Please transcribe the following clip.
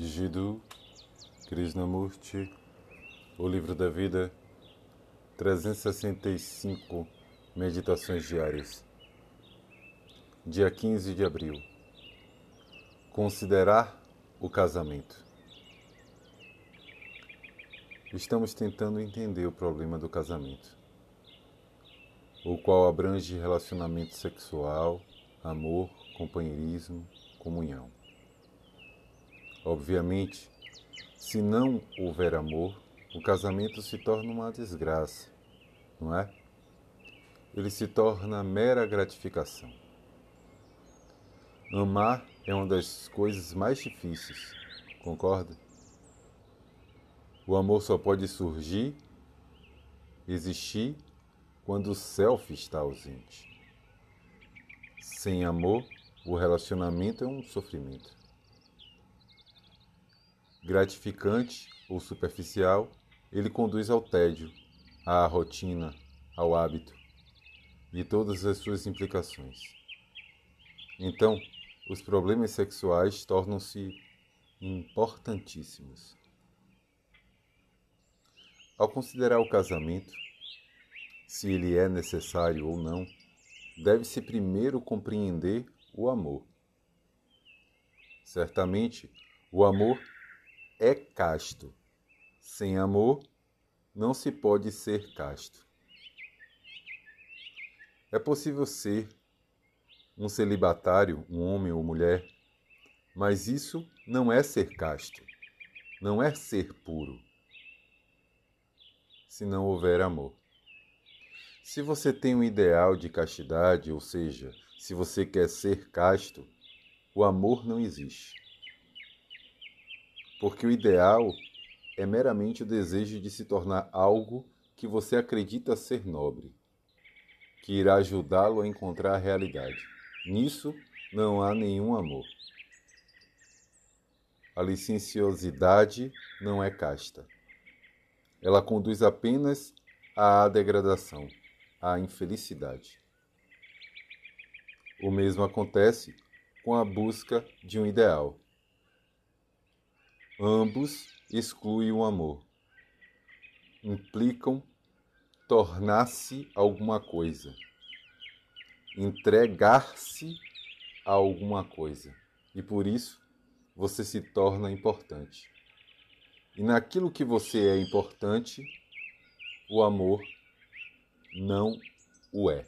Jiddu Krishnamurti, O Livro da Vida, 365 Meditações Diárias. Dia 15 de abril. Considerar o casamento. Estamos tentando entender o problema do casamento, o qual abrange relacionamento sexual, amor, companheirismo, comunhão. Obviamente, se não houver amor, o casamento se torna uma desgraça, não é? Ele se torna mera gratificação. Amar é uma das coisas mais difíceis, concorda? O amor só pode surgir, existir, quando o self está ausente. Sem amor, o relacionamento é um sofrimento gratificante ou superficial, ele conduz ao tédio, à rotina, ao hábito e todas as suas implicações. Então, os problemas sexuais tornam-se importantíssimos. Ao considerar o casamento, se ele é necessário ou não, deve-se primeiro compreender o amor. Certamente, o amor é casto. Sem amor, não se pode ser casto. É possível ser um celibatário, um homem ou mulher, mas isso não é ser casto, não é ser puro, se não houver amor. Se você tem um ideal de castidade, ou seja, se você quer ser casto, o amor não existe porque o ideal é meramente o desejo de se tornar algo que você acredita ser nobre, que irá ajudá-lo a encontrar a realidade. Nisso não há nenhum amor. A licenciosidade não é casta. Ela conduz apenas à degradação, à infelicidade. O mesmo acontece com a busca de um ideal. Ambos excluem o amor. Implicam tornar-se alguma coisa, entregar-se a alguma coisa. E por isso você se torna importante. E naquilo que você é importante, o amor não o é.